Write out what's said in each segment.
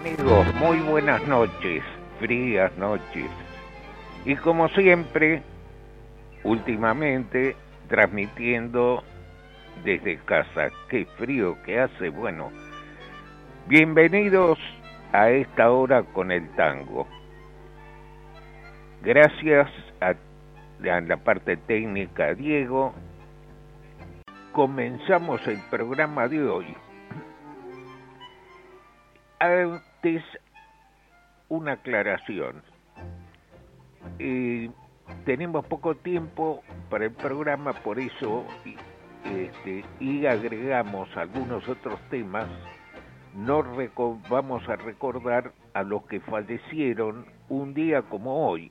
Amigos? Muy buenas noches, frías noches. Y como siempre, últimamente transmitiendo desde casa. Qué frío que hace. Bueno, bienvenidos a esta hora con el tango. Gracias a, la parte técnica Diego. Comenzamos el programa de hoy. Antes, una aclaración. Eh, tenemos poco tiempo para el programa, por eso este, y agregamos algunos otros temas. No vamos a recordar a los que fallecieron un día como hoy.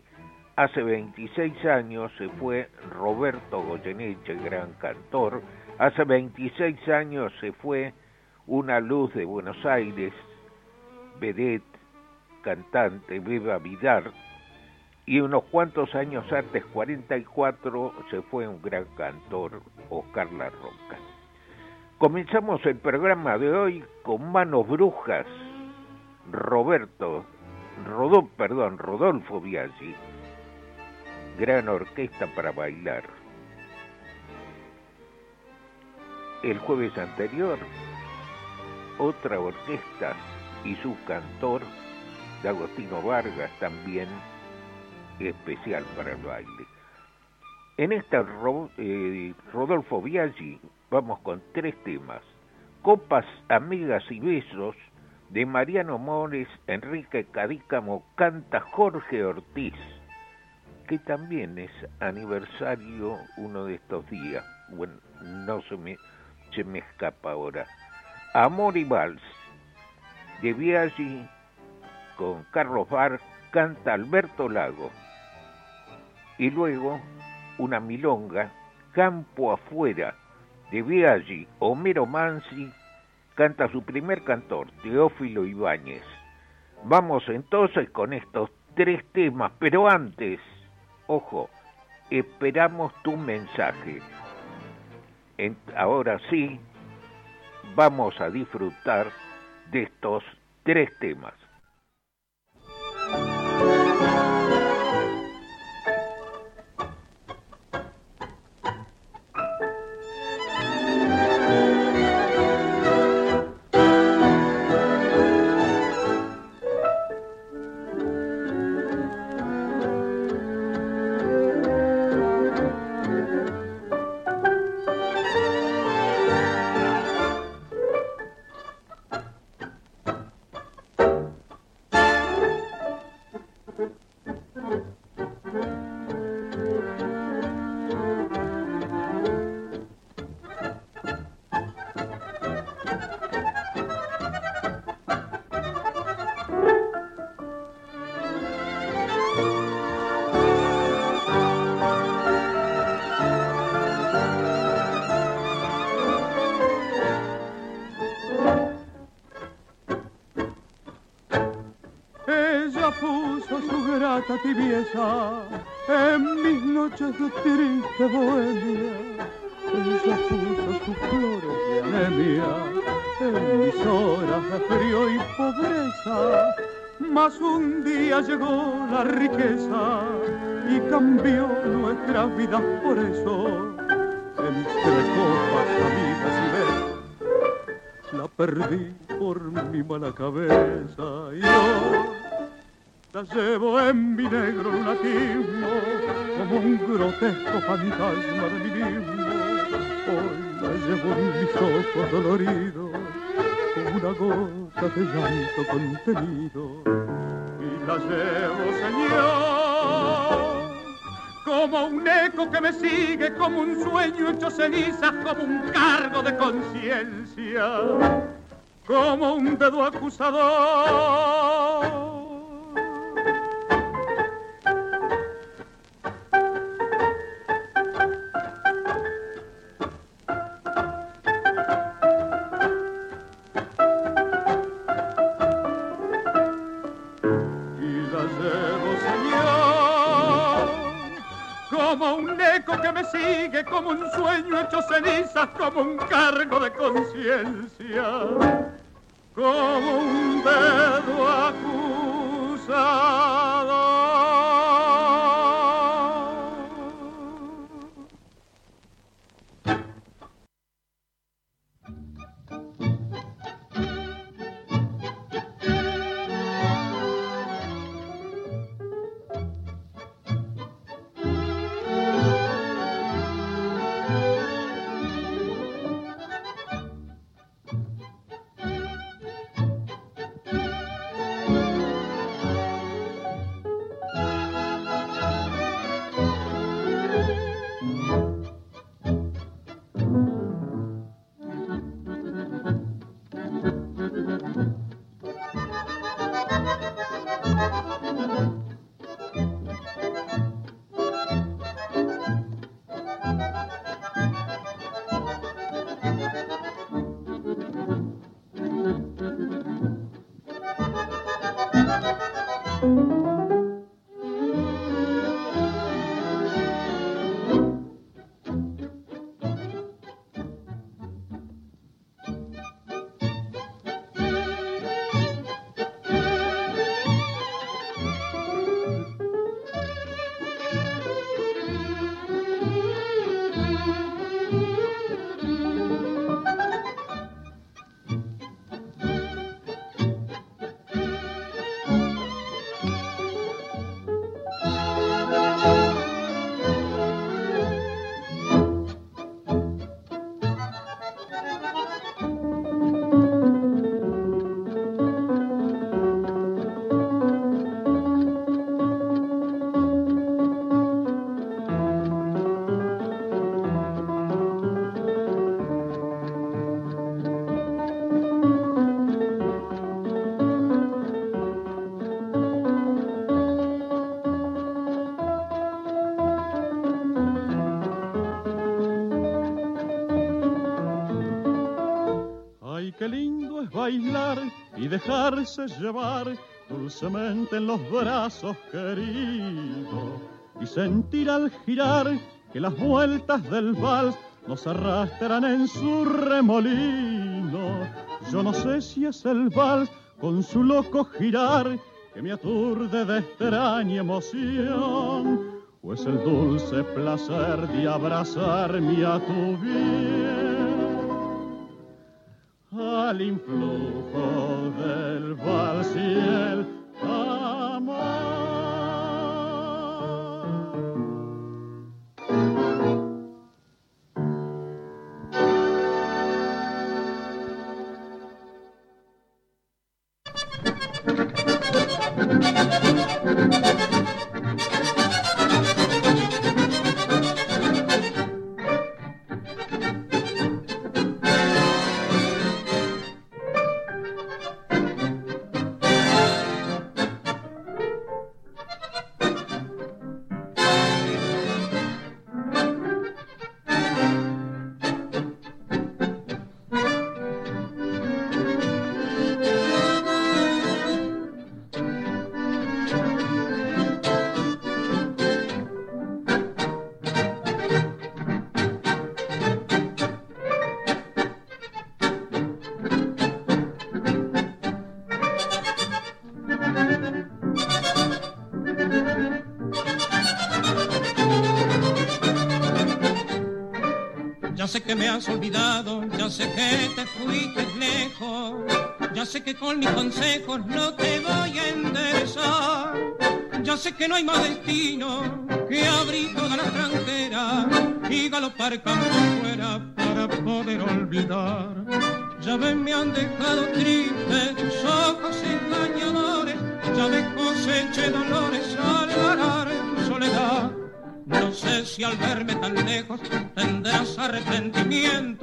Hace 26 años se fue Roberto Goyeneche, gran cantor. Hace 26 años se fue una luz de Buenos Aires, vedette, cantante, Beba Vidar, y unos cuantos años antes, 44, se fue un gran cantor, Oscar La Roca. Comenzamos el programa de hoy con Manos Brujas, Roberto, Rodolfo, perdón, Rodolfo Biaggi, gran orquesta para bailar. El jueves anterior, otra orquesta y su cantor, Agostino Vargas, también especial para el baile. En esta eh, Rodolfo Biaggi vamos con tres temas. Copas, Amigas y Besos de Mariano Mores, Enrique Cadícamo, canta Jorge Ortiz, que también es aniversario uno de estos días. Bueno, no se me, se me escapa ahora. Amor y Vals de Biaggi con Carlos Bar, canta Alberto Lago y luego una milonga, Campo Afuera, de Biaggi, Homero Mansi, canta su primer cantor, Teófilo Ibáñez. Vamos entonces con estos tres temas, pero antes, ojo, esperamos tu mensaje. ahora sí, vamos a disfrutar de estos tres temas. Tibieza en mis noches de triste bohemia. Ella puso sus flores de anemia en mis horas de frío y pobreza. Mas un día llegó la riqueza y cambió nuestras vidas por eso. Contenido. Y la llevo, Señor, como un eco que me sigue, como un sueño hecho cenizas, como un cargo de conciencia como un dedo acusador. Sigue, como un sueño hecho cenizas, como un cargo de conciencia, como un dedo acusador. Dejarse llevar dulcemente en los brazos queridos y sentir al girar que las vueltas del vals nos arrastran en su remolino. Yo no sé si es el vals con su loco girar que me aturde de extraña emoción o es el dulce placer de abrazarme a tu bien al influjo del vals y el que me has olvidado, ya sé que te fuiste lejos, ya sé que con mis consejos no te voy a enderezar. Ya sé que no hay más destino que abrir toda la frontera y galopar campo fuera para poder olvidar. Ya ven, me han dejado tristes tus ojos engañadores, ya me coseché dolores al varar tu soledad. No sé si al verme tan lejos arrepentimientos,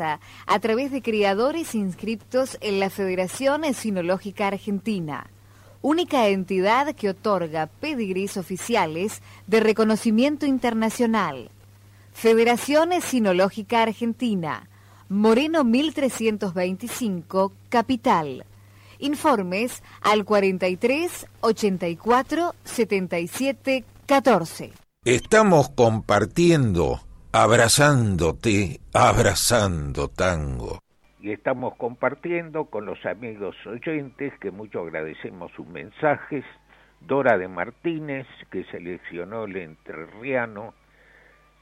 a través de criadores inscriptos en la Federación Sinológica Argentina, única entidad que otorga pedigrís oficiales de reconocimiento internacional. Federación Sinológica Argentina, Moreno 1325, Capital. Informes al 43 84 77 14. Estamos compartiendo abrazándote, abrazando tango. Y estamos compartiendo con los amigos oyentes que mucho agradecemos sus mensajes. Dora de Martínez, que seleccionó el entrerriano,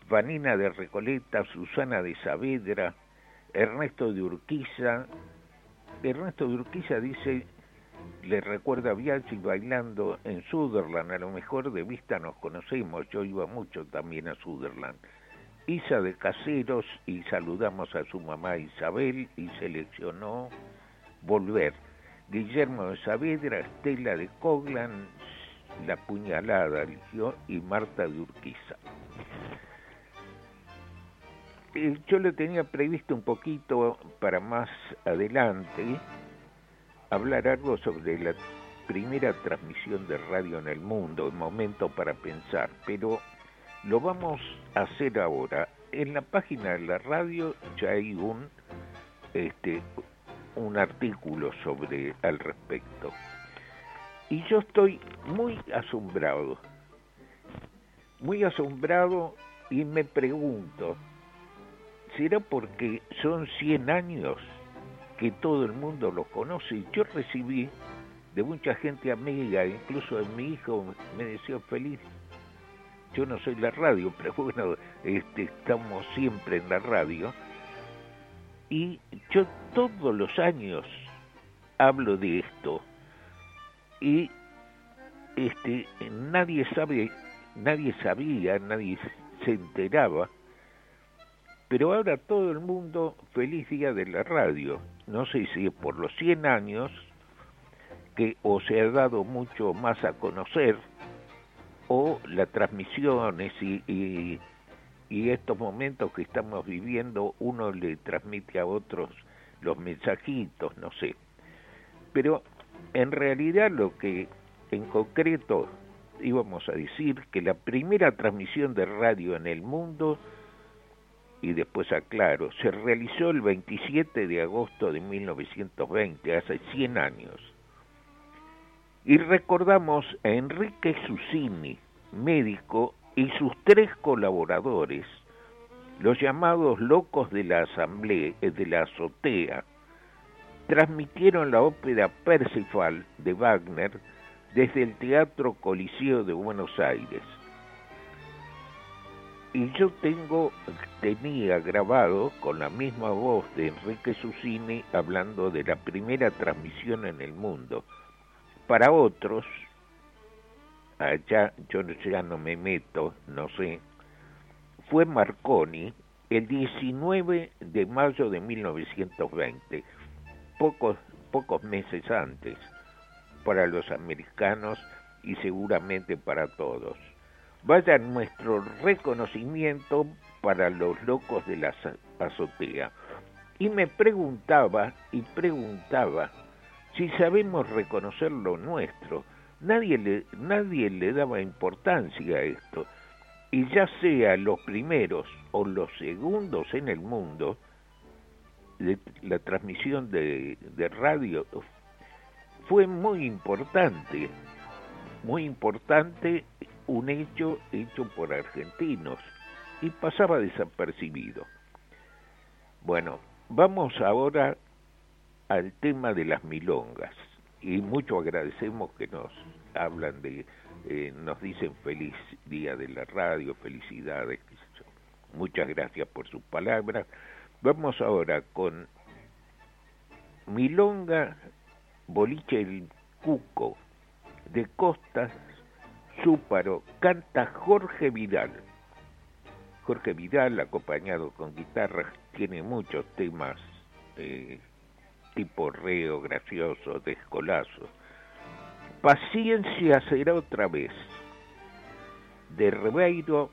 Vanina de Recoleta, Susana de Saavedra, Ernesto de Urquiza. Ernesto de Urquiza dice, le recuerda a Bianchi bailando en Sutherland, a lo mejor de vista nos conocemos, yo iba mucho también a Sutherland. Isa de Caseros y saludamos a su mamá Isabel y seleccionó Volver. Guillermo de Saavedra, Estela de Coglan, La Puñalada y Marta de Urquiza. Eh, yo le tenía previsto un poquito para más adelante hablar algo sobre la primera transmisión de radio en el mundo, el momento para pensar, pero lo vamos a hacer ahora. En la página de la radio ya hay un, este, un artículo sobre al respecto. Y yo estoy muy asombrado, muy asombrado y me pregunto, ¿será porque son 100 años que todo el mundo los conoce? Yo recibí de mucha gente amiga, incluso de mi hijo me decía feliz yo no soy la radio, pero bueno, este, estamos siempre en la radio. Y yo todos los años hablo de esto. Y este, nadie sabe, nadie sabía, nadie se enteraba. Pero ahora todo el mundo, feliz día de la radio. No sé si es por los 100 años que o se ha dado mucho más a conocer, o las transmisiones y, y, estos momentos que estamos viviendo, uno le transmite a otros los mensajitos, no sé. Pero en realidad lo que en concreto íbamos a decir que la primera transmisión de radio en el mundo, y después aclaro, se realizó el 27 de agosto de 1920, hace 100 años y recordamos a Enrique Susini, médico, y sus tres colaboradores, los llamados locos de la asamblea, eh, de la azotea, transmitieron la ópera Percival de Wagner desde el Teatro Coliseo de Buenos Aires. Y yo tengo, tenía grabado con la misma voz de Enrique Susini hablando de la primera transmisión en el mundo, para otros, allá yo ya no me meto, no sé, fue Marconi el 19 de mayo de 1920, pocos, pocos meses antes, para los americanos y seguramente para todos. Vaya nuestro reconocimiento para los locos de la azotea. Y me preguntaba y preguntaba si sabemos reconocer lo nuestro. Nadie le, nadie le daba importancia a esto. Y ya sea los primeros o los segundos en el mundo, la transmisión de radio fue muy importante, muy importante un hecho hecho por argentinos. y pasaba desapercibido. Bueno, vamos ahora al tema de las milongas y mucho agradecemos que nos hablan de, eh, nos dicen feliz día de la radio, felicidades, muchas gracias por sus palabras. Vamos ahora con Milonga Boliche el Cuco de Costas Súparo, canta Jorge Vidal. Jorge Vidal, acompañado con guitarras, tiene muchos temas eh, tipo reo, gracioso, descolazo. Paciencia será otra vez. De Ribeiro,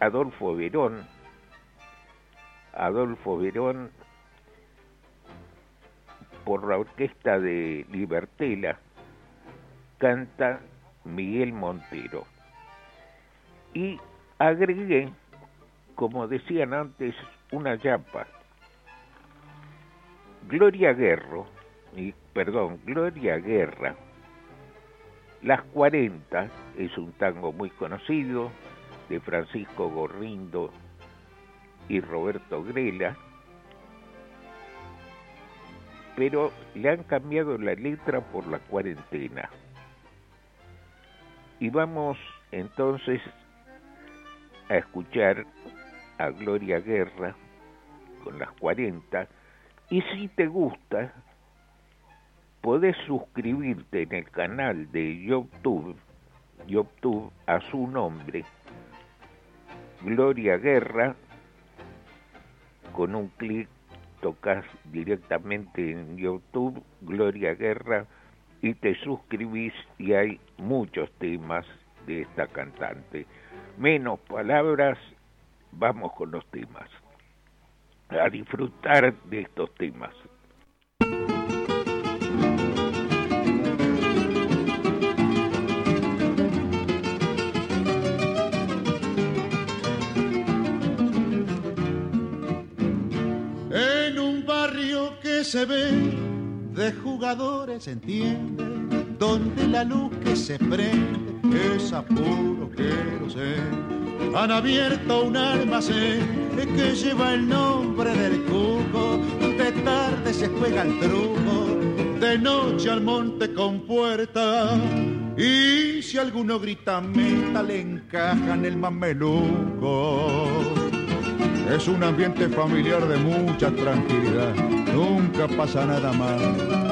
Adolfo Verón. Adolfo Verón por la orquesta de Libertela canta Miguel Montero. Y agregué, como decían antes, una yapa. Gloria Guerro, y, perdón, Gloria Guerra, Las 40 es un tango muy conocido de Francisco Gorrindo y Roberto Grela, pero le han cambiado la letra por la cuarentena. Y vamos entonces a escuchar a Gloria Guerra con las 40 y si te gusta podés suscribirte en el canal de YouTube, YouTube a su nombre, Gloria Guerra, con un clic tocas directamente en YouTube Gloria Guerra y te suscribís y hay muchos temas de esta cantante. Menos palabras, vamos con los temas. A disfrutar de estos temas. se ve de jugadores, entiende, donde la luz que se prende es a puro sé Han abierto un almacén que lleva el nombre del cuco, de tarde se juega el truco, de noche al monte con puerta. Y si alguno grita meta, le encajan el mameluco. Es un ambiente familiar de mucha tranquilidad, nunca pasa nada mal.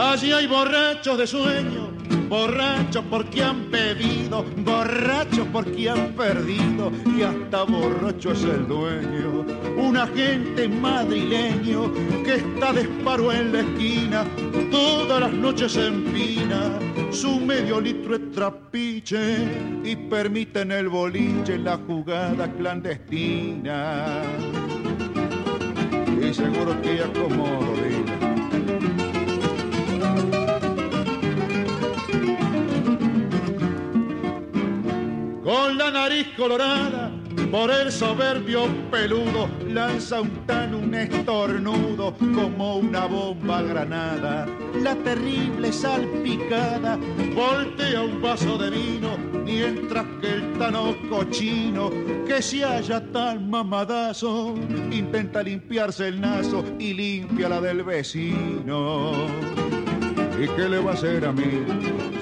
Allí hay borrachos de sueño, borrachos porque han bebido, borrachos porque han perdido y hasta borracho es el dueño. Un agente madrileño que está de esparo en la esquina, todas las noches empina su medio litro es trapiche y permite en el boliche la jugada clandestina. Y seguro que ya Con la nariz colorada por el soberbio peludo lanza un tan un estornudo como una bomba granada. La terrible salpicada voltea un vaso de vino mientras que el tano cochino que se halla tan mamadazo intenta limpiarse el naso y limpia la del vecino. ¿Y qué le va a hacer a mí?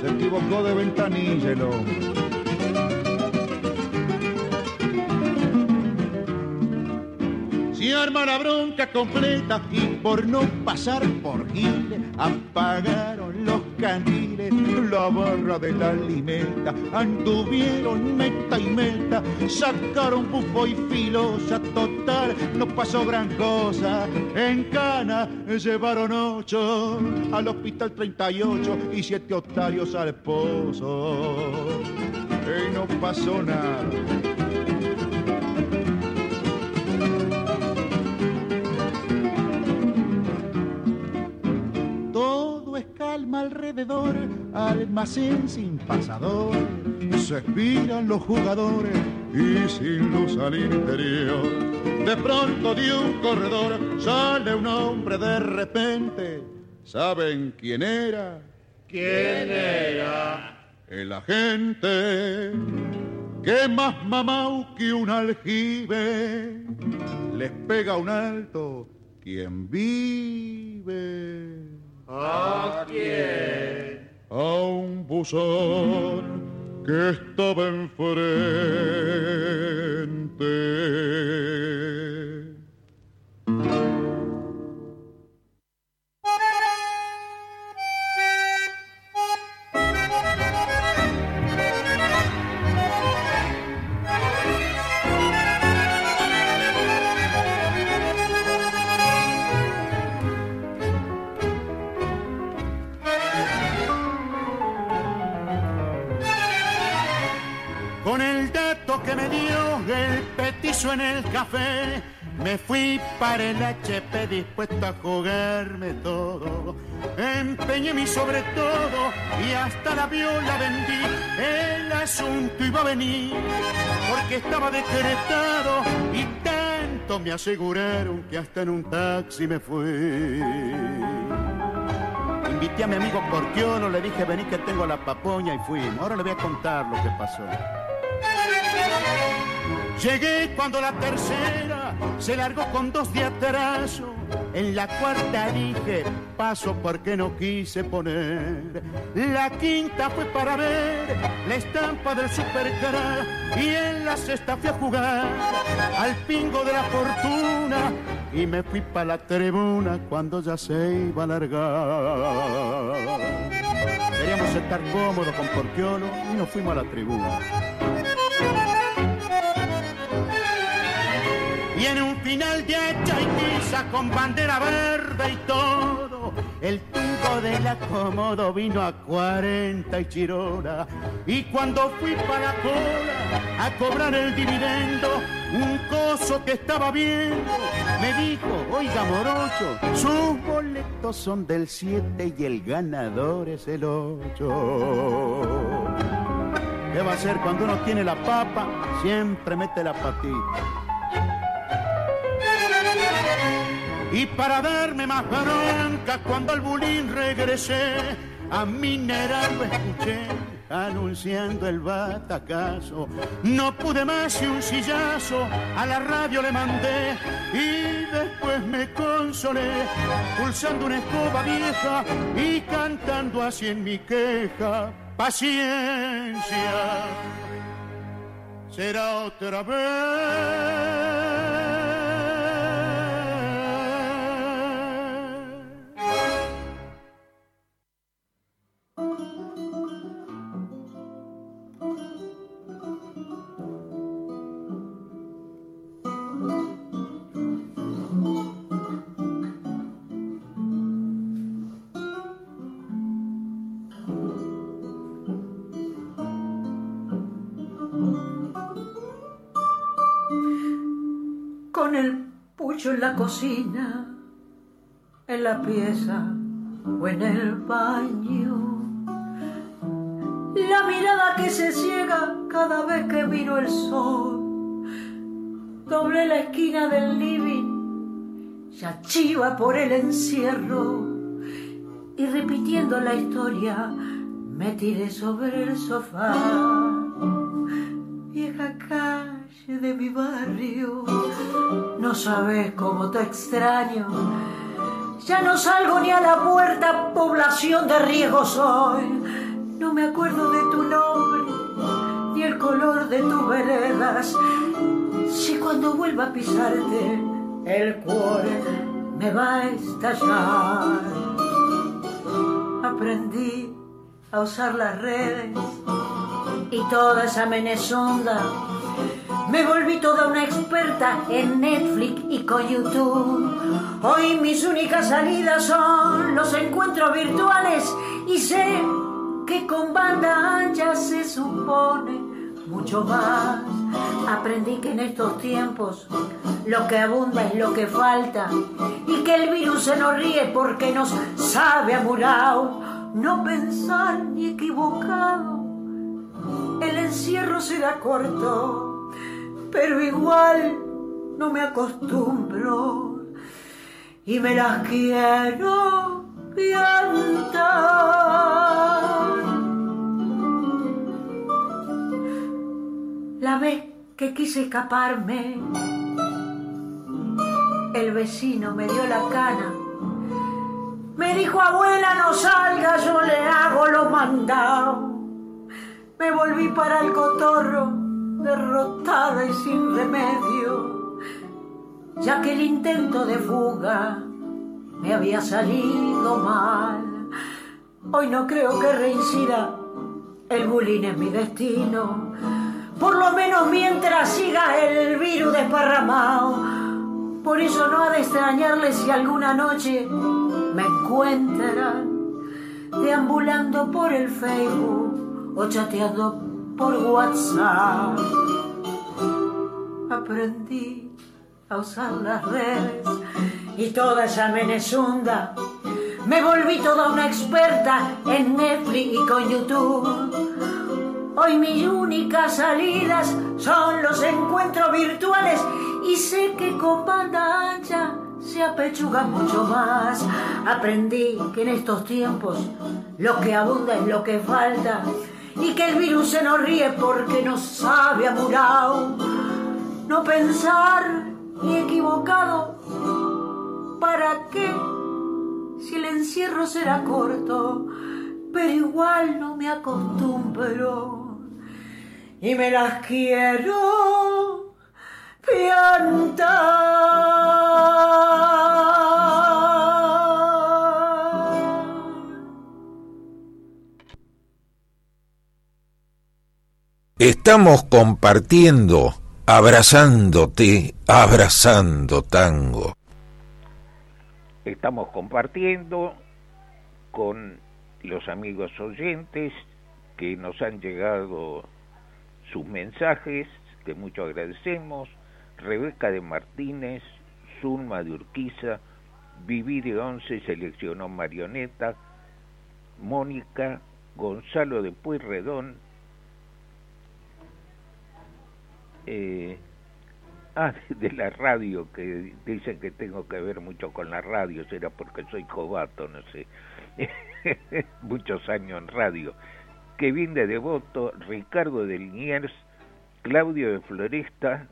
Se equivocó de ventanilla el arma bronca completa y por no pasar por Giles apagaron los candiles, la barra de la limeta, anduvieron meta y meta, sacaron bufo y filosa, total, no pasó gran cosa, en cana llevaron ocho al hospital 38 y siete otarios al pozo, y no pasó nada alrededor, almacén sin pasador. Se expiran los jugadores y sin luz al interior. De pronto de un corredor sale un hombre de repente. ¿Saben quién era? ¿Quién era? el agente que más mamau que un aljibe les pega un alto quien vive. Que estaba enfrente. Me fui para el HP dispuesto a jugarme todo. Empeñé mi sobre todo y hasta la viola vendí. El asunto iba a venir porque estaba decretado y tanto me aseguraron que hasta en un taxi me fui. Invité a mi amigo Porquiolo, le dije vení que tengo la papoña y fuimos. Ahora le voy a contar lo que pasó. Llegué cuando la tercera se largó con dos de atraso. En la cuarta dije paso porque no quise poner. La quinta fue para ver la estampa del supercar. Y en la sexta fui a jugar al pingo de la fortuna. Y me fui para la tribuna cuando ya se iba a largar. Queríamos estar cómodos con Porquiolo y nos fuimos a la tribuna. En un final de hacha y tiza con bandera verde y todo, el tunco del acomodo vino a 40 y chirona. Y cuando fui para la cola a cobrar el dividendo, un coso que estaba viendo me dijo, oiga morocho, sus boletos son del 7 y el ganador es el 8. ¿Qué va a hacer cuando uno tiene la papa? Siempre mete la patita. Y para darme más bronca cuando al bulín regresé, a mineral lo escuché anunciando el batacazo. No pude más y un sillazo a la radio le mandé y después me consolé pulsando una escoba vieja y cantando así en mi queja. Paciencia, será otra vez. En la cocina, en la pieza o en el baño. La mirada que se ciega cada vez que miro el sol. Doblé la esquina del living, ya chiva por el encierro. Y repitiendo la historia, me tiré sobre el sofá. Vieja de mi barrio, no sabes cómo te extraño. Ya no salgo ni a la puerta, población de riesgo soy. No me acuerdo de tu nombre, ni el color de tus veredas. Si cuando vuelva a pisarte, el cuore me va a estallar. Aprendí a usar las redes y toda esa menezonda. Me volví toda una experta en Netflix y con YouTube. Hoy mis únicas salidas son los encuentros virtuales y sé que con banda ancha se supone mucho más. Aprendí que en estos tiempos lo que abunda es lo que falta y que el virus se nos ríe porque nos sabe amurao. No pensar ni equivocado, el encierro será corto, pero igual no me acostumbro y me las quiero cantar. La vez que quise escaparme, el vecino me dio la cana. Me dijo, abuela, no salga, yo le hago lo mandado. Me volví para el cotorro derrotada y sin remedio, ya que el intento de fuga me había salido mal. Hoy no creo que reincida, el bullying es mi destino. Por lo menos mientras siga el virus desparramado. Por eso no ha de extrañarle si alguna noche me encuentran deambulando por el Facebook o chateando por WhatsApp. Aprendí a usar las redes y toda esa menezunda. Me volví toda una experta en Netflix y con YouTube. Hoy mis únicas salidas son los encuentros virtuales y sé que con banda ancha se apechuga mucho más. Aprendí que en estos tiempos lo que abunda es lo que falta y que el virus se nos ríe porque no sabe amurao. No pensar ni equivocado ¿Para qué? Si el encierro será corto, pero igual no me acostumbro y me las quiero piantar. Estamos compartiendo, abrazándote, abrazando tango. Estamos compartiendo con los amigos oyentes que nos han llegado sus mensajes, que mucho agradecemos. Rebeca de Martínez, Zulma de Urquiza, Viví de Once seleccionó Marioneta, Mónica, Gonzalo de Pueyrredón, eh, ah, de la radio, que dicen que tengo que ver mucho con la radio, será porque soy cobato, no sé, muchos años en radio. Kevin de Devoto, Ricardo de Liniers, Claudio de Floresta,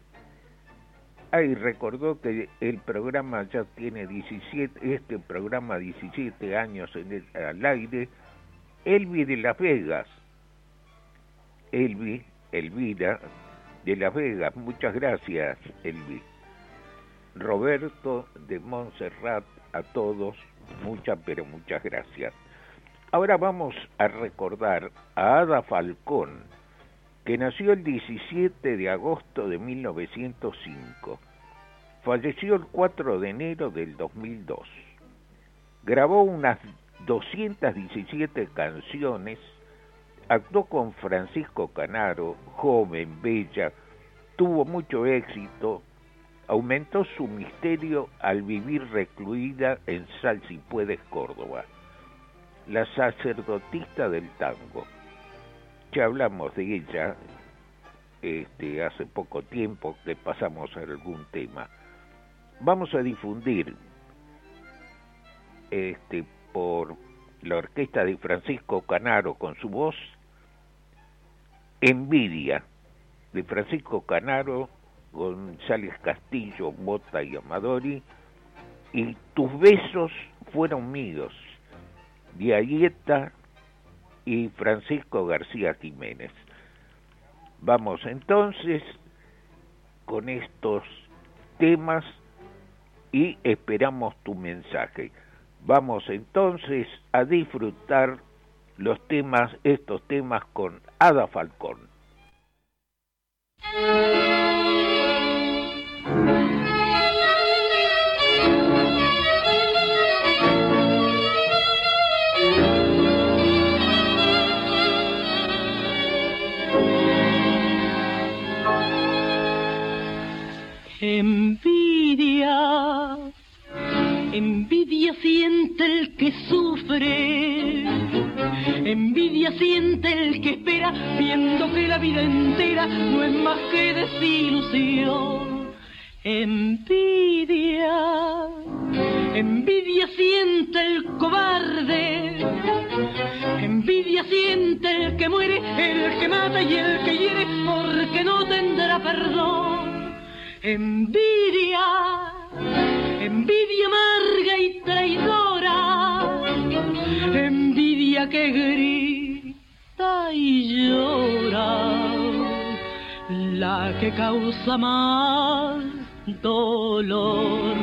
ahí recordó que el programa ya tiene 17, este programa 17 años en el, al aire, Elvi de Las Vegas, Elvi, Elvira, de Las Vegas. Muchas gracias, Elvi. Roberto de Montserrat, a todos, muchas, pero muchas gracias. Ahora vamos a recordar a Ada Falcón, que nació el 17 de agosto de 1905. Falleció el 4 de enero del 2002. Grabó unas 217 canciones actuó con Francisco Canaro, joven, bella, tuvo mucho éxito, aumentó su misterio al vivir recluida en Salsipuedes, Córdoba, la sacerdotista del tango. Ya hablamos de ella este, hace poco tiempo que pasamos a algún tema. Vamos a difundir este, por la orquesta de Francisco Canaro con su voz Envidia de Francisco Canaro, González Castillo, Bota y Amadori, y Tus besos fueron míos, de y Francisco García Jiménez. Vamos entonces con estos temas y esperamos tu mensaje. Vamos entonces a disfrutar los temas, estos temas con Ada Falcón. Envidia siente el que sufre, envidia siente el que espera, viendo que la vida entera no es más que desilusión. Envidia, Envidia siente el cobarde, envidia siente el que muere, el que mata y el que hiere, porque no tendrá perdón. Envidia, envidia amarga y traidora, envidia que grita y llora, la que causa más dolor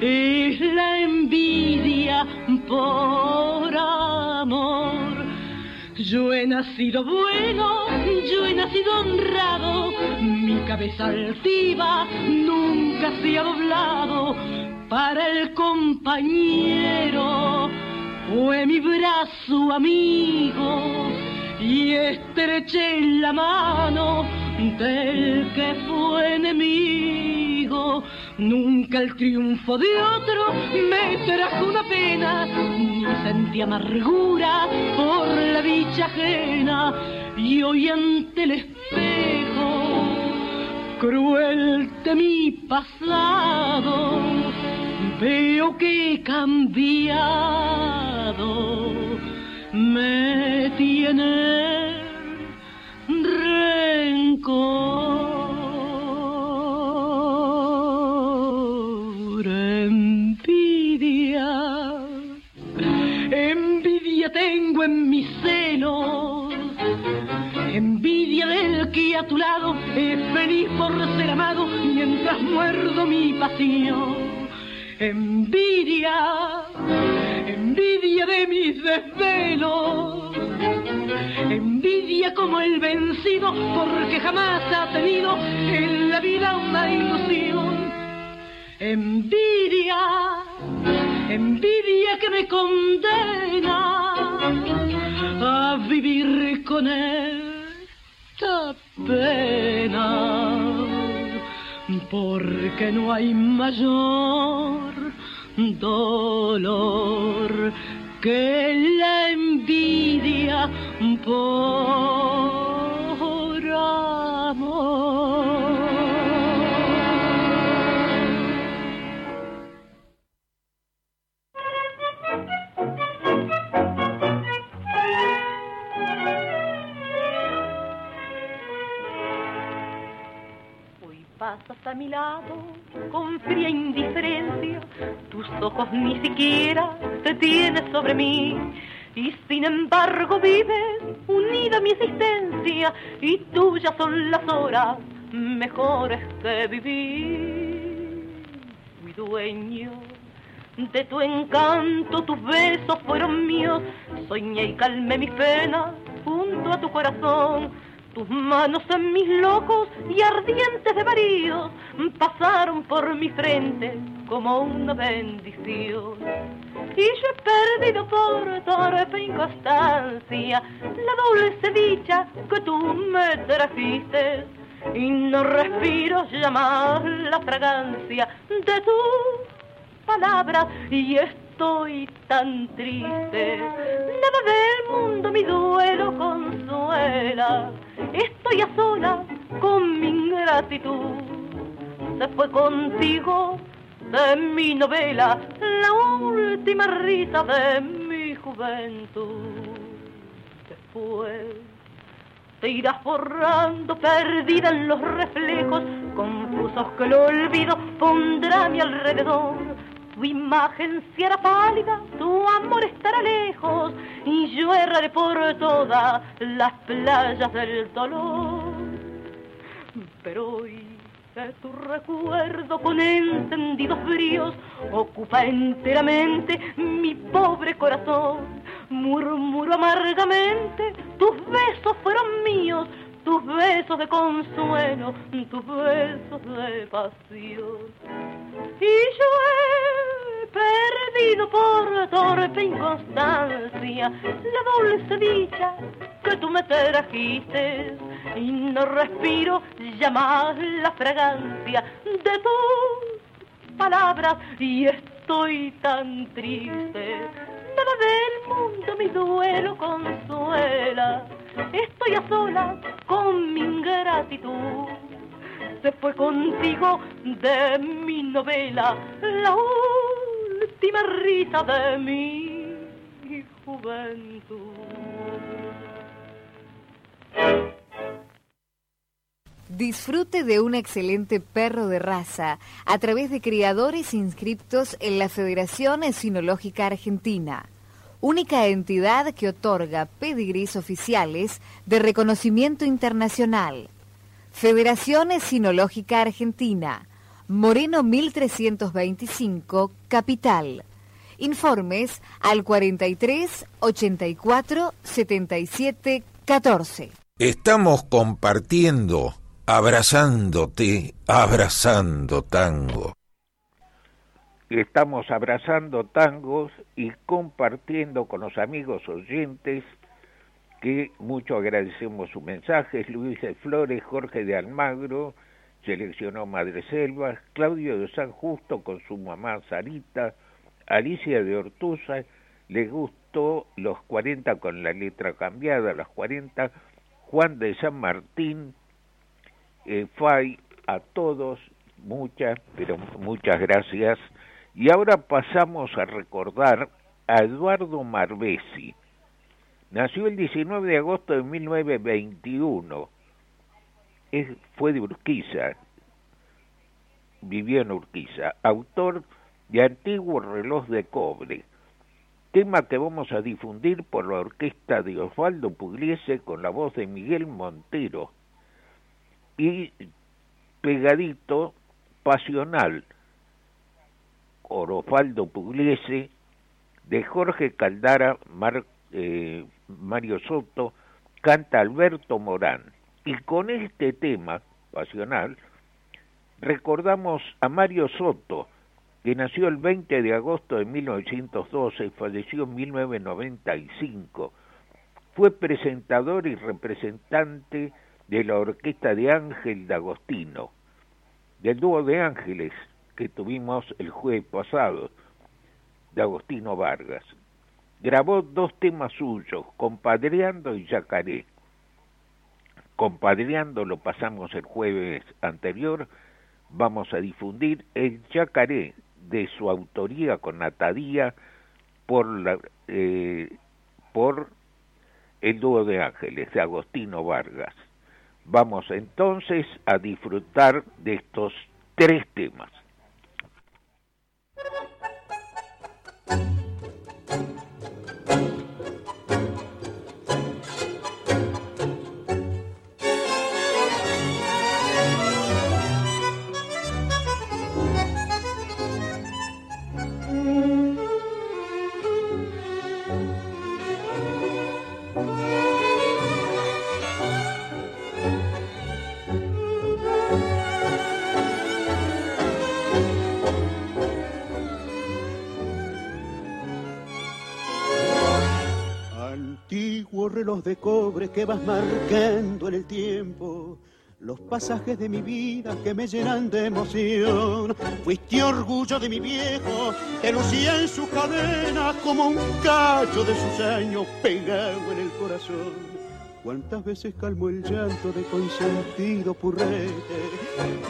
es la envidia por amor. Yo he nacido bueno, yo he nacido honrado, mi cabeza altiva nunca se ha doblado para el compañero. Fue mi brazo amigo y estreché la mano del que fue enemigo. Nunca el triunfo de otro me trajo una pena, ni sentí amargura por la dicha ajena. Y hoy ante el espejo, cruel de mi pasado, veo que cambiado. Me tiene rencor, envidia, envidia tengo en mis senos, envidia del que a tu lado es feliz por ser amado mientras muerdo mi pasión. Envidia, envidia de mis desvelos, envidia como el vencido porque jamás ha tenido en la vida una ilusión. Envidia, envidia que me condena a vivir con esta pena porque no hay mayor dolor que la envidia por pasas a mi lado con fría indiferencia, tus ojos ni siquiera te tienes sobre mí. Y sin embargo vives unida a mi existencia y tuyas son las horas mejores que vivir. Fui dueño de tu encanto, tus besos fueron míos, soñé y calmé mis penas junto a tu corazón. Tus manos en mis locos y ardientes de maridos pasaron por mi frente como una bendición. Y yo he perdido por torpe inconstancia la dulce dicha que tú me trajiste. Y no respiro ya más la fragancia de tus palabras y estoy tan triste. Nada del mundo mi duelo consuela. Estoy a sola con mi ingratitud. Se fue contigo de mi novela la última risa de mi juventud. Después te irás borrando perdida en los reflejos confusos que el olvido pondrá a mi alrededor. Tu imagen será pálida, tu amor estará lejos y yo erraré por todas las playas del dolor. Pero hoy que tu recuerdo con encendidos bríos ocupa enteramente mi pobre corazón. Murmuro amargamente, tus besos fueron míos, tus besos de consuelo, tus besos de pasión. Y yo he perdido por torpe inconstancia la dulce dicha que tú me trajiste y no respiro ya más la fragancia de tus palabras y estoy tan triste. Nada del mundo mi duelo consuela, estoy a solas con mi ingratitud. Se fue contigo de mi novela la última risa de mi juventud. Disfrute de un excelente perro de raza a través de criadores inscriptos en la Federación Esinológica Argentina, única entidad que otorga pedigrís oficiales de reconocimiento internacional. Federación Esinológica Argentina, Moreno 1325, Capital. Informes al 43 84 77 14. Estamos compartiendo abrazándote, abrazando tango. Estamos abrazando tangos y compartiendo con los amigos oyentes que mucho agradecemos sus mensajes. Luis de Flores, Jorge de Almagro, seleccionó Madre Selva, Claudio de San Justo con su mamá Sarita, Alicia de Ortuza, le gustó los 40 con la letra cambiada, los 40, Juan de San Martín, eh, Fay, a todos, muchas, pero muchas gracias. Y ahora pasamos a recordar a Eduardo Marbesi. Nació el 19 de agosto de 1921. Es, fue de Urquiza, vivió en Urquiza, autor de Antiguo Reloj de Cobre, tema que vamos a difundir por la orquesta de Osvaldo Pugliese con la voz de Miguel Montero. Y pegadito pasional Orofaldo Pugliese de Jorge Caldara eh, Mario Soto canta Alberto Morán. Y con este tema pasional recordamos a Mario Soto que nació el 20 de agosto de 1912 y falleció en 1995 fue presentador y representante de la orquesta de Ángel D'Agostino, del dúo de ángeles que tuvimos el jueves pasado, de Agostino Vargas. Grabó dos temas suyos, Compadreando y Yacaré. Compadreando lo pasamos el jueves anterior, vamos a difundir el Yacaré de su autoría con Natadía por, eh, por el dúo de ángeles de Agostino Vargas. Vamos entonces a disfrutar de estos tres temas. De cobre que vas marcando en el tiempo los pasajes de mi vida que me llenan de emoción. Fuiste orgullo de mi viejo, que lucía en su cadena como un cacho de sus años pegado en el corazón. Cuántas veces calmó el llanto de consentido purrete.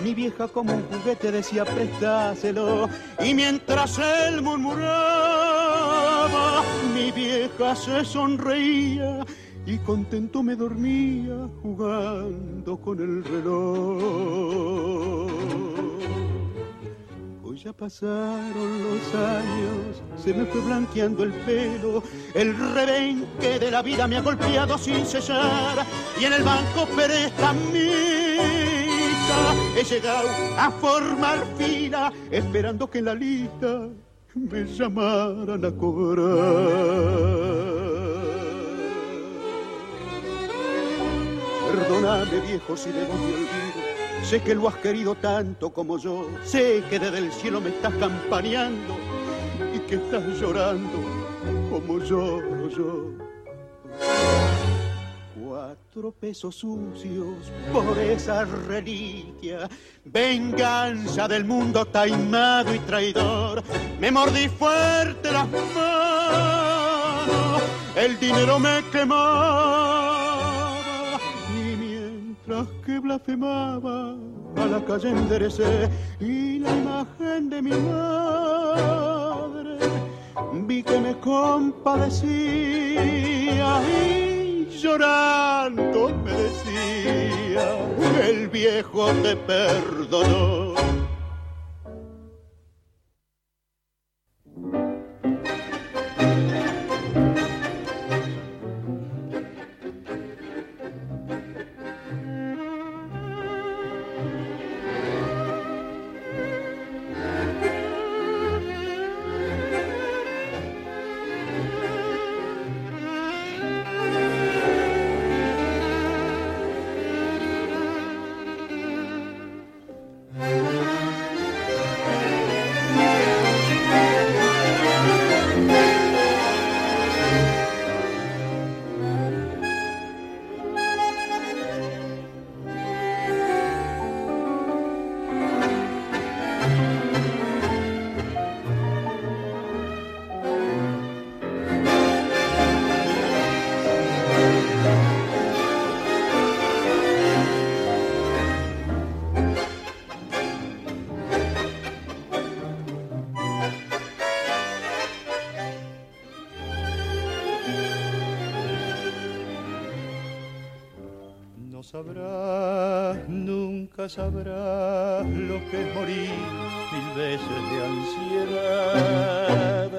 Mi vieja como un juguete decía prestáselo. Y mientras él murmuraba, mi vieja se sonreía y contento me dormía jugando con el reloj. Hoy ya pasaron los años, se me fue blanqueando el pelo, el rebenque de la vida me ha golpeado sin cesar y en el banco prestamista he llegado a formar fila esperando que la lista me llamaran a cobrar. Perdóname viejo si debo mi olvido. Sé que lo has querido tanto como yo. Sé que desde el cielo me estás campaneando y que estás llorando como lloro yo. Cuatro pesos sucios por esa reliquia. Venganza del mundo taimado y traidor. Me mordí fuerte las manos. El dinero me quemó que blasfemaba a la calle enderecé y la imagen de mi madre vi que me compadecía y llorando me decía, el viejo te perdonó. Sabrás lo que es morir mil veces de ansiedad.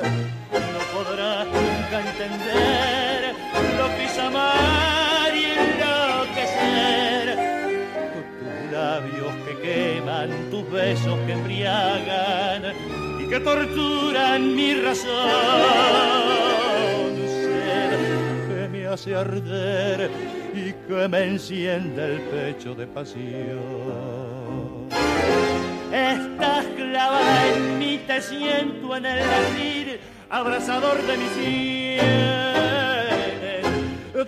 No podrás nunca entender lo que es amar y enloquecer. Tus labios que queman, tus besos que embriagan y que torturan mi razón. Ser que me hace arder que me enciende el pecho de pasión. Estás clavada en mí, te siento en el latir, abrazador de mis sienes.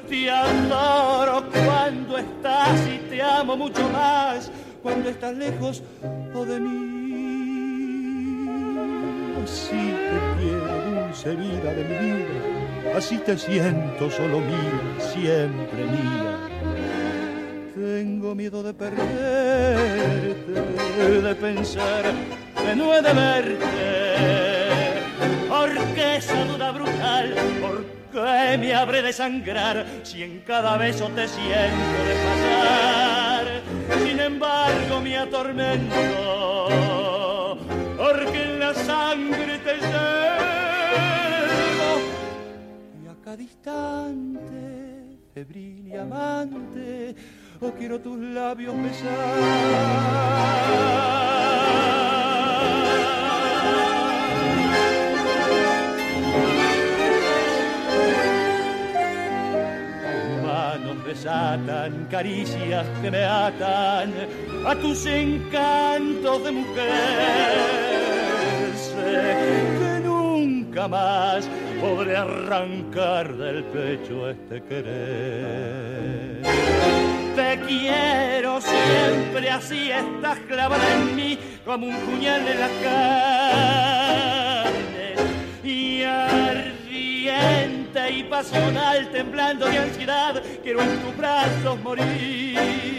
Te adoro cuando estás y te amo mucho más cuando estás lejos de mí. Así te quiero, dulce vida de mi vida así te siento solo mía, siempre mía. Tengo miedo de perderte, de pensar que no he de verte, porque esa duda brutal, ¿por qué me habré de sangrar si en cada beso te siento de pasar? Sin embargo me atormento, porque en la sangre te distante, febril y amante, o quiero tus labios besar. desatan caricias que me atan a tus encantos de mujer. Sé que nunca más podré arrancar del pecho este querer. Te quiero siempre así, estás clavada en mí como un puñal en la carne. Y ardiente y pasional, temblando de ansiedad, quiero en tus brazos morir.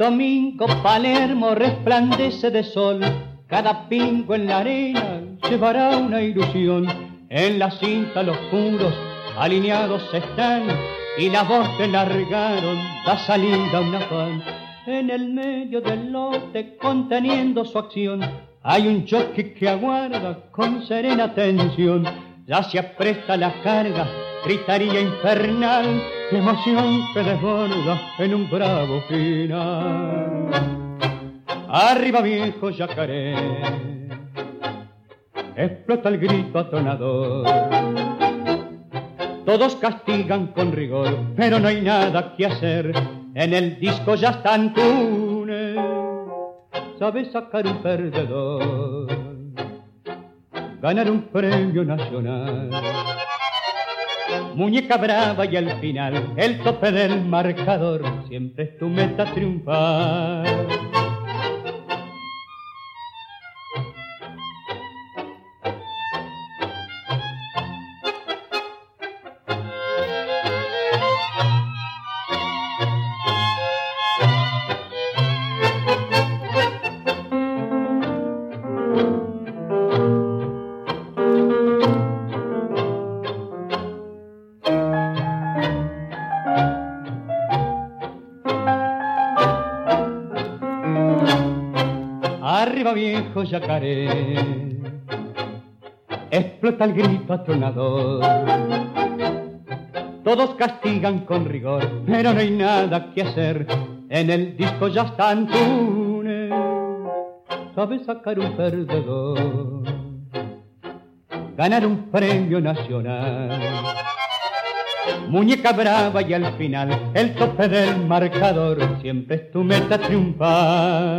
Domingo Palermo resplandece de sol, cada pingo en la arena llevará una ilusión. En la cinta los puros alineados están y la voz largaron da salida a una pan. En el medio del lote conteniendo su acción, hay un choque que aguarda con serena atención. Ya se apresta la carga, gritaría infernal, emoción que desborda en un bravo final. Arriba viejo yacaré, explota el grito atonador. Todos castigan con rigor, pero no hay nada que hacer. En el disco ya están tunes, sabe sacar un perdedor, ganar un premio nacional. Muñeca brava y al final el tope del marcador siempre es tu meta triunfar. Yacaré. Explota el grito atronador. Todos castigan con rigor, pero no hay nada que hacer. En el disco ya están tunes. Sabe sacar un perdedor. Ganar un premio nacional. Muñeca brava y al final el tope del marcador siempre es tu meta triunfar.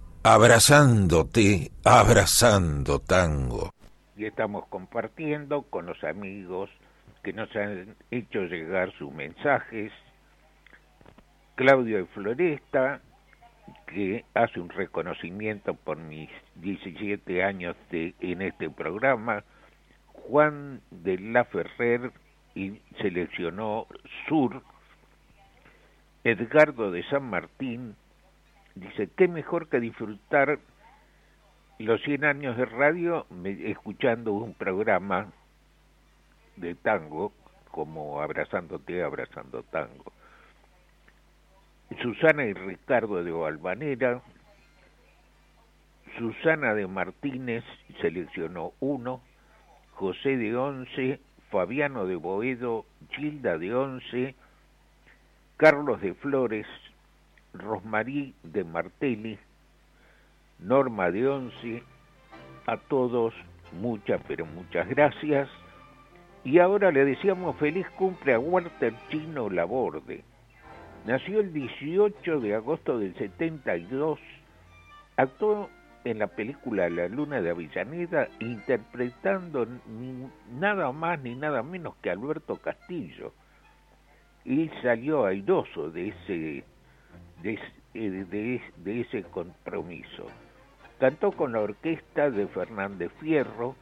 abrazándote, abrazando tango. Y estamos compartiendo con los amigos que nos han hecho llegar sus mensajes. Claudio de Floresta, que hace un reconocimiento por mis 17 años de, en este programa. Juan de la Ferrer y seleccionó Sur. Edgardo de San Martín Dice, qué mejor que disfrutar los 100 años de radio escuchando un programa de tango como Abrazándote, Abrazando Tango. Susana y Ricardo de Valvanera, Susana de Martínez seleccionó uno, José de Once, Fabiano de Boedo, Gilda de Once, Carlos de Flores Rosmarí de Martelli, Norma de Once, a todos muchas, pero muchas gracias. Y ahora le decíamos feliz cumple a Walter Chino Laborde. Nació el 18 de agosto del 72, actuó en la película La Luna de Avellaneda interpretando nada más ni nada menos que Alberto Castillo. Y salió airoso de ese de, de, ese compromiso. Cantó con la orquesta de Fernández Fierro.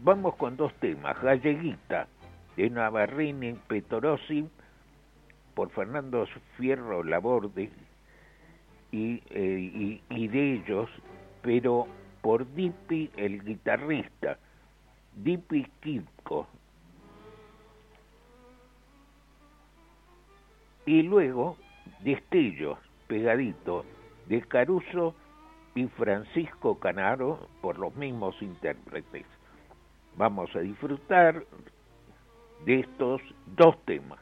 Vamos con dos temas. Galleguita de Navarrini Petorosi por Fernando Fierro Laborde y, eh, de ellos, pero por Dipi el guitarrista, Dipi Kipko. Y luego Destellos pegadito de Caruso y Francisco Canaro por los mismos intérpretes. Vamos a disfrutar de estos dos temas.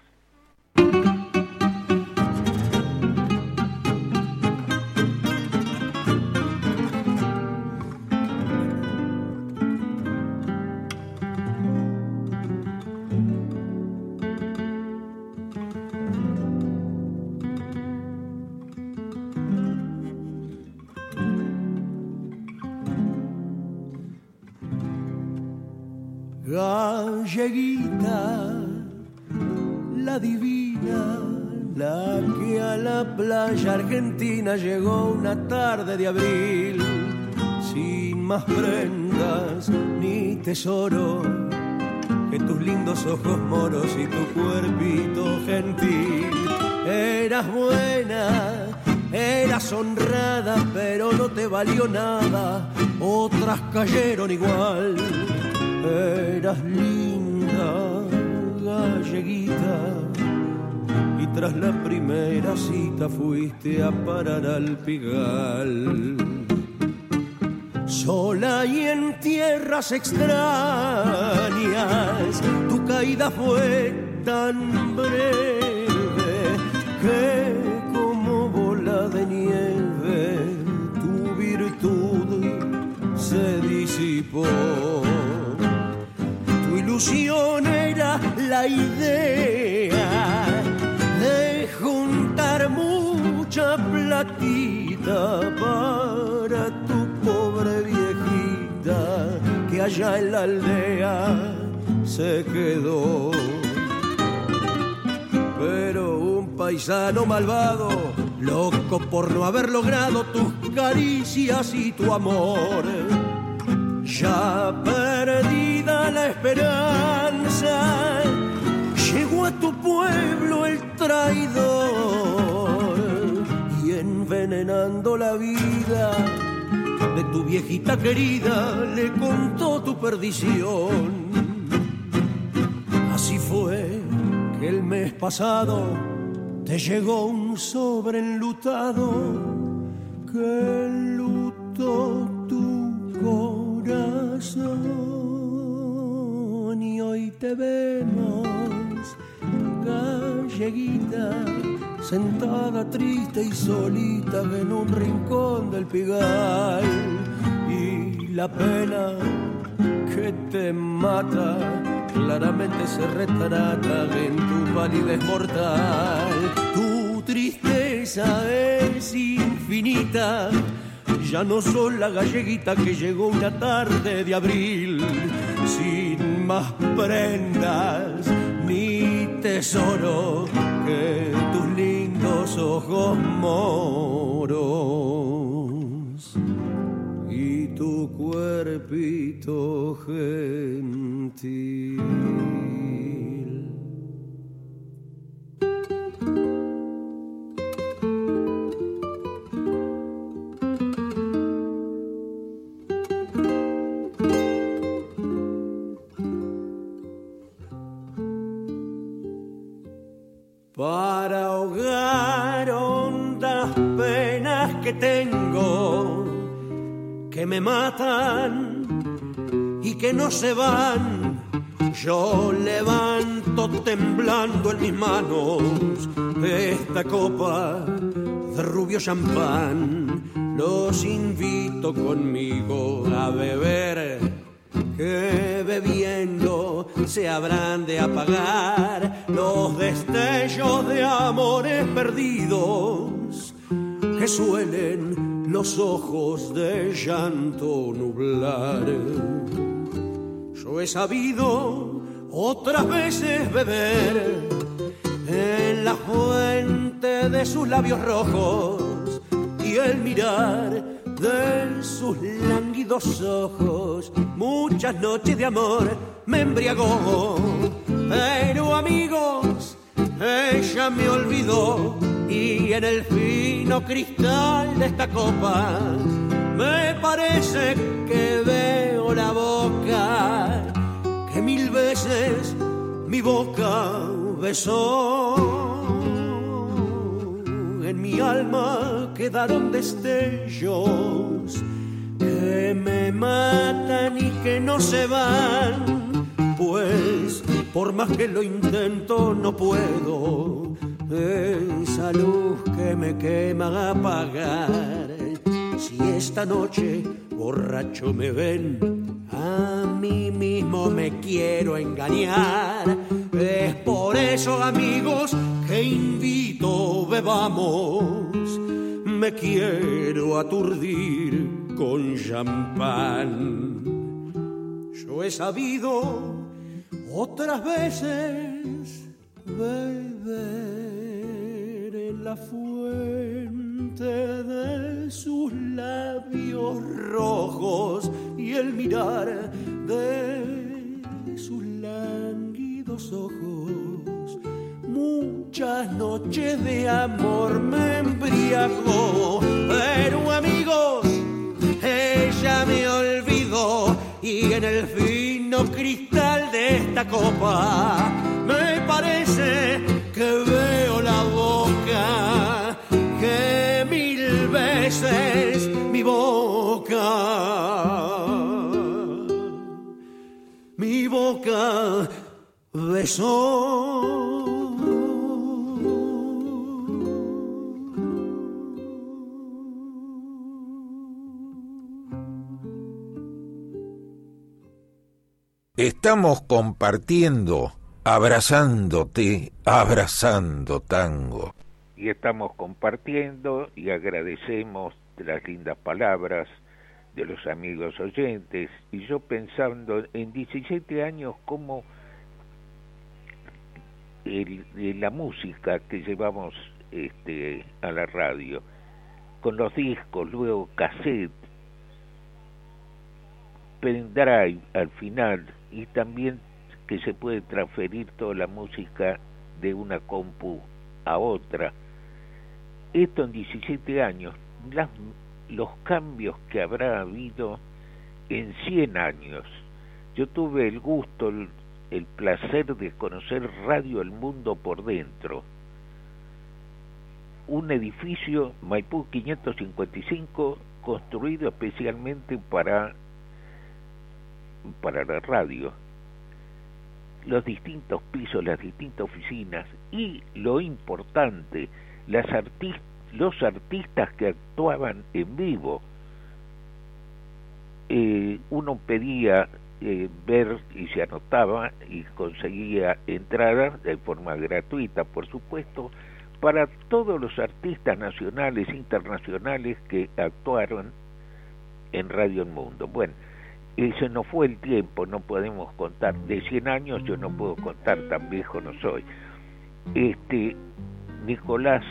Playa argentina llegó una tarde de abril, sin más prendas ni tesoro que tus lindos ojos moros y tu cuerpito gentil. Eras buena, eras honrada, pero no te valió nada, otras cayeron igual. Eras linda, galleguita tras la primera cita fuiste a parar al pigal. Sola y en tierras extrañas, tu caída fue tan breve que como bola de nieve tu virtud se disipó. Tu ilusión era la idea mucha platita para tu pobre viejita que allá en la aldea se quedó. Pero un paisano malvado, loco por no haber logrado tus caricias y tu amor, ya perdida la esperanza llegó a tu pueblo el traidor envenenando la vida de tu viejita querida le contó tu perdición. Así fue que el mes pasado te llegó un sobre enlutado que lutó tu corazón y hoy te vemos galleguita, sentada triste y solita en un rincón del pigal. Y la pena que te mata claramente se retrata en tu palidez mortal. Tu tristeza es infinita. Ya no soy la galleguita que llegó una tarde de abril sin más prendas mi tesoro que tus lindos ojos moros y tu cuerpito gentil. Que tengo, que me matan y que no se van. Yo levanto temblando en mis manos esta copa de rubio champán. Los invito conmigo a beber que bebiendo se habrán de apagar los destellos de amores perdidos que suelen los ojos de llanto nublar. Yo he sabido otras veces beber en la fuente de sus labios rojos y el mirar de sus lánguidos ojos, muchas noches de amor me embriagó. Pero amigos, ella me olvidó y en el fino cristal de esta copa me parece que veo la boca que mil veces mi boca besó. En mi alma quedaron destellos que me matan y que no se van, pues por más que lo intento no puedo esa luz que me quema apagar. Si esta noche borracho me ven, a mí mismo me quiero engañar. Es por eso, amigos, que invito, bebamos. Me quiero aturdir con champán. Yo he sabido otras veces beber. La fuente de sus labios rojos y el mirar de sus lánguidos ojos. Muchas noches de amor me embriagó, pero amigos, ella me olvidó y en el fino cristal de esta copa me parece que veo la que mil veces mi boca mi boca besó Estamos compartiendo, abrazándote, abrazando tango. Y estamos compartiendo y agradecemos las lindas palabras de los amigos oyentes. Y yo pensando en 17 años cómo el, la música que llevamos este, a la radio, con los discos, luego cassette, pendrive al final, y también que se puede transferir toda la música de una compu a otra. Esto en 17 años, los cambios que habrá habido en 100 años. Yo tuve el gusto, el, placer de conocer Radio El Mundo por dentro. Un edificio Maipú 555 construido especialmente para para la radio, los distintos pisos, las distintas oficinas y lo importante, las los artistas que actuaban en vivo. Eh, uno pedía eh, ver y se anotaba y conseguía entradas de forma gratuita, por supuesto, para todos los artistas nacionales e internacionales que actuaron en Radio El Mundo. Bueno, ese no fue el tiempo, no podemos contar. De 100 años yo no puedo contar, tan viejo no soy. Este, Nicolás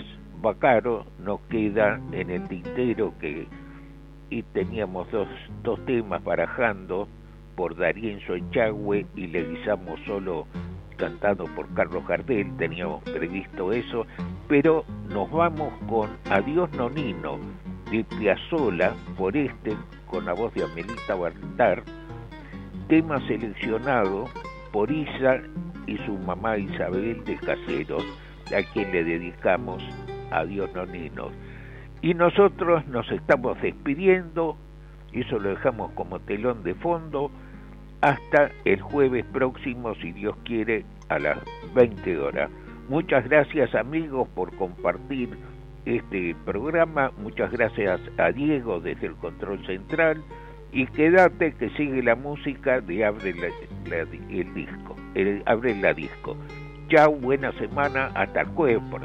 Bacaro nos queda en el tintero que y teníamos dos, dos temas barajando por Darienzo Echagüe y le guisamos solo cantado por Carlos Gardel, teníamos previsto eso, pero nos vamos con Adiós Nonino de Piazzola por este con la voz de Amelita Bardar, tema seleccionado por Isa y su mamá Isabel de Caseros, a quien le dedicamos Adiós Noninos. Y nosotros nos estamos despidiendo, eso lo dejamos como telón de fondo, hasta el jueves próximo, si Dios quiere, a las 20 horas. Muchas gracias amigos por compartir este programa. Muchas gracias a Diego desde el control central y quédate que sigue la música de Abre el disco, Abre la disco. Chao, buena semana, hasta el jueves por